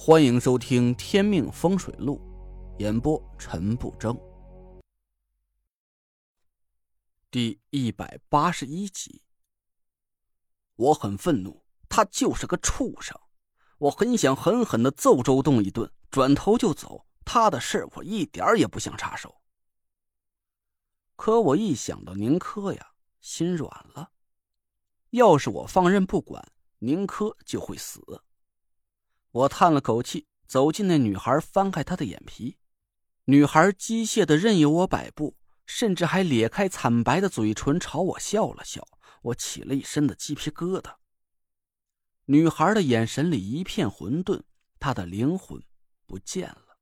欢迎收听《天命风水录》，演播陈不争，第一百八十一集。我很愤怒，他就是个畜生，我很想狠狠的揍周栋一顿，转头就走。他的事我一点也不想插手。可我一想到宁珂呀，心软了。要是我放任不管，宁珂就会死。我叹了口气，走进那女孩，翻开她的眼皮。女孩机械的任由我摆布，甚至还咧开惨白的嘴唇朝我笑了笑。我起了一身的鸡皮疙瘩。女孩的眼神里一片混沌，她的灵魂不见了。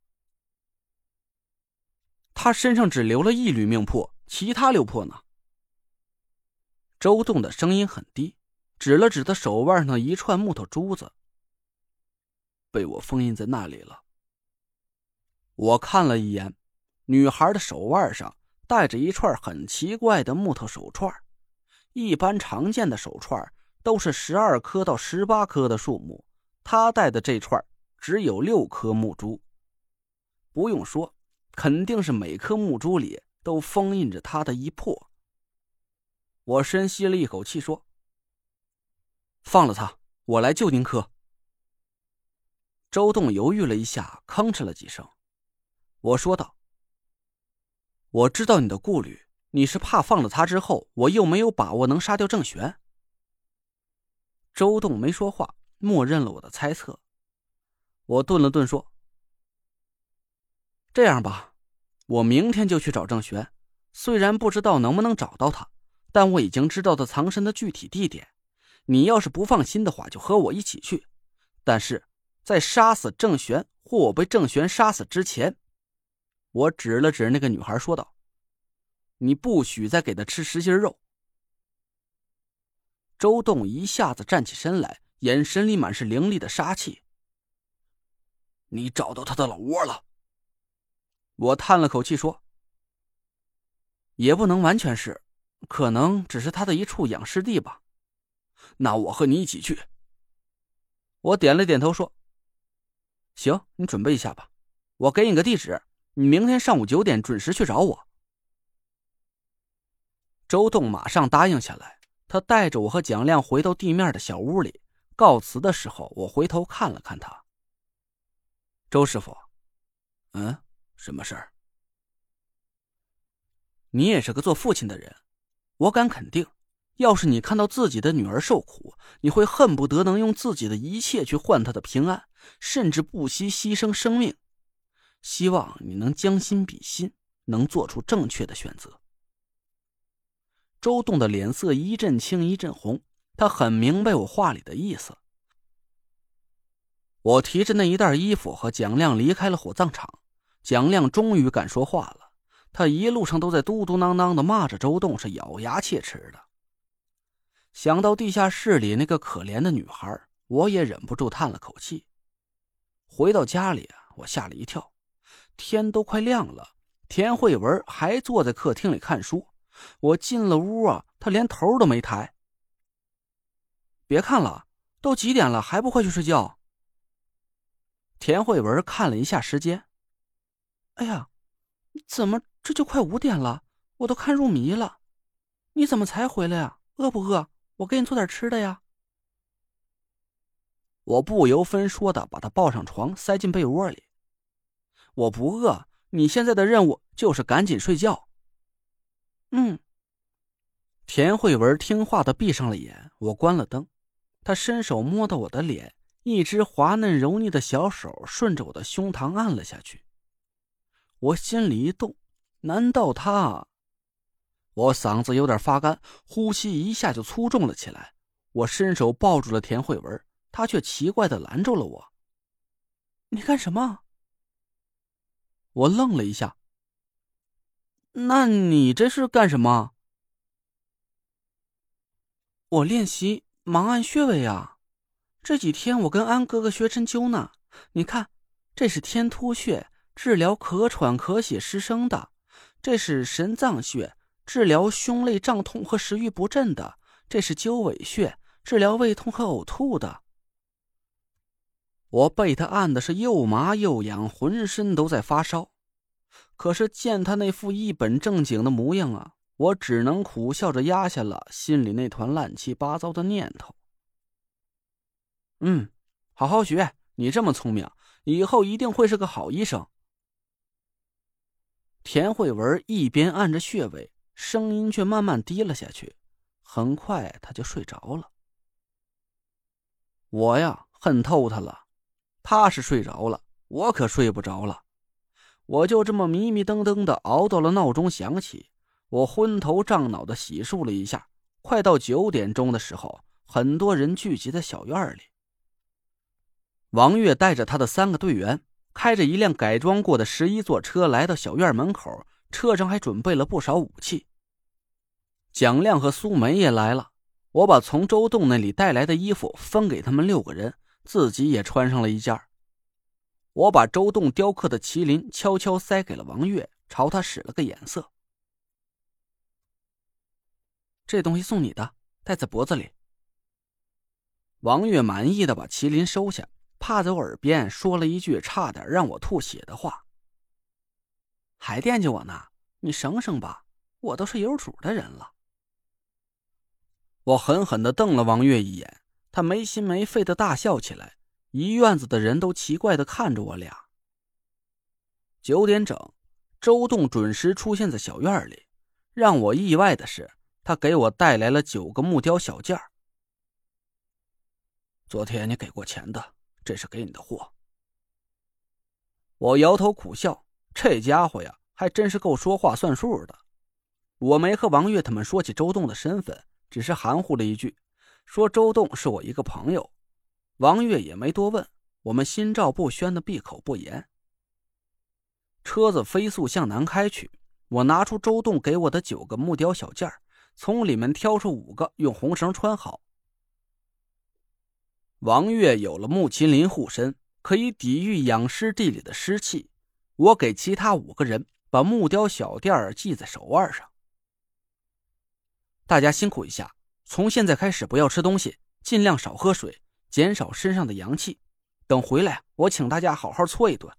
她身上只留了一缕命魄，其他六魄呢？周栋的声音很低，指了指他手腕上的一串木头珠子。被我封印在那里了。我看了一眼，女孩的手腕上戴着一串很奇怪的木头手串，一般常见的手串都是十二颗到十八颗的数目，她戴的这串只有六颗木珠。不用说，肯定是每颗木珠里都封印着她的一魄。我深吸了一口气，说：“放了他，我来救宁珂。”周栋犹豫了一下，吭哧了几声。我说道：“我知道你的顾虑，你是怕放了他之后，我又没有把握能杀掉郑玄。”周栋没说话，默认了我的猜测。我顿了顿，说：“这样吧，我明天就去找郑玄。虽然不知道能不能找到他，但我已经知道他藏身的具体地点。你要是不放心的话，就和我一起去。但是……”在杀死郑玄或我被郑玄杀死之前，我指了指那个女孩，说道：“你不许再给他吃实心肉。”周栋一下子站起身来，眼神里满是凌厉的杀气。“你找到他的老窝了？”我叹了口气说：“也不能完全是，可能只是他的一处养尸地吧。”那我和你一起去。我点了点头说。行，你准备一下吧，我给你个地址，你明天上午九点准时去找我。周栋马上答应下来，他带着我和蒋亮回到地面的小屋里。告辞的时候，我回头看了看他。周师傅，嗯，什么事儿？你也是个做父亲的人，我敢肯定。要是你看到自己的女儿受苦，你会恨不得能用自己的一切去换她的平安，甚至不惜牺牲生命。希望你能将心比心，能做出正确的选择。周栋的脸色一阵青一阵红，他很明白我话里的意思。我提着那一袋衣服和蒋亮离开了火葬场。蒋亮终于敢说话了，他一路上都在嘟嘟囔囔的骂着周栋是咬牙切齿的。想到地下室里那个可怜的女孩，我也忍不住叹了口气。回到家里啊，我吓了一跳，天都快亮了，田慧文还坐在客厅里看书。我进了屋啊，她连头都没抬。别看了，都几点了，还不快去睡觉？田慧文看了一下时间，哎呀，怎么这就快五点了？我都看入迷了。你怎么才回来呀？饿不饿？我给你做点吃的呀。我不由分说的把他抱上床，塞进被窝里。我不饿，你现在的任务就是赶紧睡觉。嗯。田慧文听话的闭上了眼，我关了灯。他伸手摸到我的脸，一只滑嫩柔腻的小手顺着我的胸膛按了下去。我心里一动，难道他？我嗓子有点发干，呼吸一下就粗重了起来。我伸手抱住了田慧文，他却奇怪的拦住了我。“你干什么？”我愣了一下。“那你这是干什么？”“我练习盲按穴位啊，这几天我跟安哥哥学针灸呢。你看，这是天突穴，治疗咳喘、咳血、失声的；这是神脏穴。”治疗胸肋胀痛和食欲不振的，这是鸠尾穴；治疗胃痛和呕吐的。我被他按的是又麻又痒，浑身都在发烧。可是见他那副一本正经的模样啊，我只能苦笑着压下了心里那团乱七八糟的念头。嗯，好好学，你这么聪明，以后一定会是个好医生。田慧文一边按着穴位，声音却慢慢低了下去。很快，他就睡着了。我呀，恨透他了。他是睡着了，我可睡不着了。我就这么迷迷瞪瞪的熬到了闹钟响起。我昏头胀脑的洗漱了一下，快到九点钟的时候，很多人聚集在小院里。王月带着他的三个队员。开着一辆改装过的十一座车来到小院门口，车上还准备了不少武器。蒋亮和苏梅也来了，我把从周栋那里带来的衣服分给他们六个人，自己也穿上了一件。我把周栋雕刻的麒麟悄悄塞给了王月，朝他使了个眼色：“这东西送你的，戴在脖子里。”王月满意的把麒麟收下。趴在我耳边说了一句差点让我吐血的话，还惦记我呢？你省省吧，我都是有主的人了。我狠狠的瞪了王月一眼，他没心没肺的大笑起来，一院子的人都奇怪的看着我俩。九点整，周栋准时出现在小院里，让我意外的是，他给我带来了九个木雕小件昨天你给过钱的。这是给你的货。我摇头苦笑，这家伙呀，还真是够说话算数的。我没和王月他们说起周栋的身份，只是含糊了一句，说周栋是我一个朋友。王月也没多问，我们心照不宣的闭口不言。车子飞速向南开去，我拿出周栋给我的九个木雕小件从里面挑出五个，用红绳穿好。王月有了木麒麟护身，可以抵御养尸地里的湿气。我给其他五个人把木雕小店系在手腕上。大家辛苦一下，从现在开始不要吃东西，尽量少喝水，减少身上的阳气。等回来，我请大家好好搓一顿。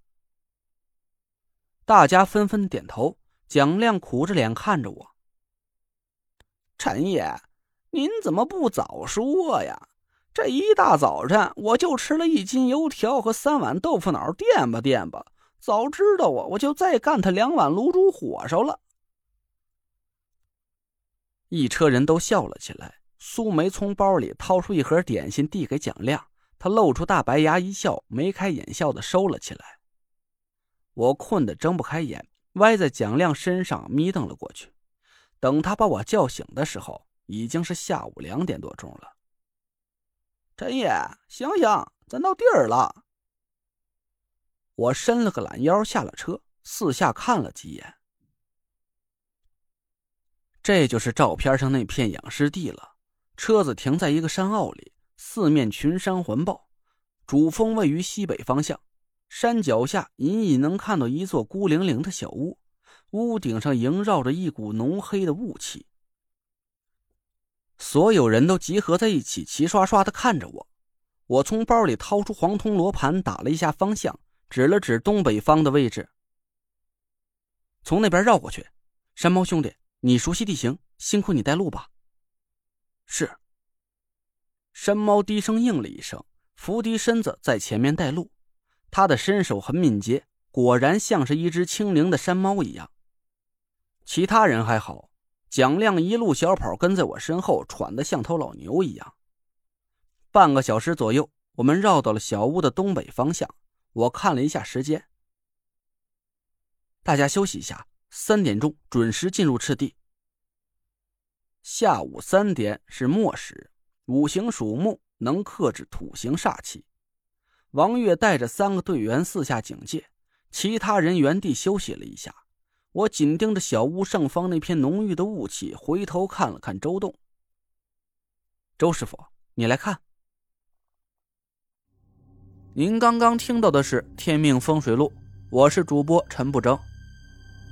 大家纷纷点头。蒋亮苦着脸看着我：“陈爷，您怎么不早说呀？”这一大早晨，我就吃了一斤油条和三碗豆腐脑垫吧垫吧。早知道我，我就再干他两碗卤煮火烧了。一车人都笑了起来。苏梅从包里掏出一盒点心，递给蒋亮，他露出大白牙一笑，眉开眼笑的收了起来。我困得睁不开眼，歪在蒋亮身上眯瞪了过去。等他把我叫醒的时候，已经是下午两点多钟了。陈爷，醒醒，咱到地儿了。我伸了个懒腰，下了车，四下看了几眼。这就是照片上那片养尸地了。车子停在一个山坳里，四面群山环抱，主峰位于西北方向。山脚下隐隐能看到一座孤零零的小屋，屋顶上萦绕着一股浓黑的雾气。所有人都集合在一起，齐刷刷的看着我。我从包里掏出黄铜罗盘，打了一下方向，指了指东北方的位置。从那边绕过去。山猫兄弟，你熟悉地形，辛苦你带路吧。是。山猫低声应了一声，伏低身子在前面带路。他的身手很敏捷，果然像是一只轻灵的山猫一样。其他人还好。蒋亮一路小跑跟在我身后，喘得像头老牛一样。半个小时左右，我们绕到了小屋的东北方向。我看了一下时间，大家休息一下，三点钟准时进入赤地。下午三点是末时，五行属木，能克制土行煞气。王月带着三个队员四下警戒，其他人原地休息了一下。我紧盯着小屋上方那片浓郁的雾气，回头看了看周栋。周师傅，你来看。您刚刚听到的是《天命风水录》，我是主播陈不争。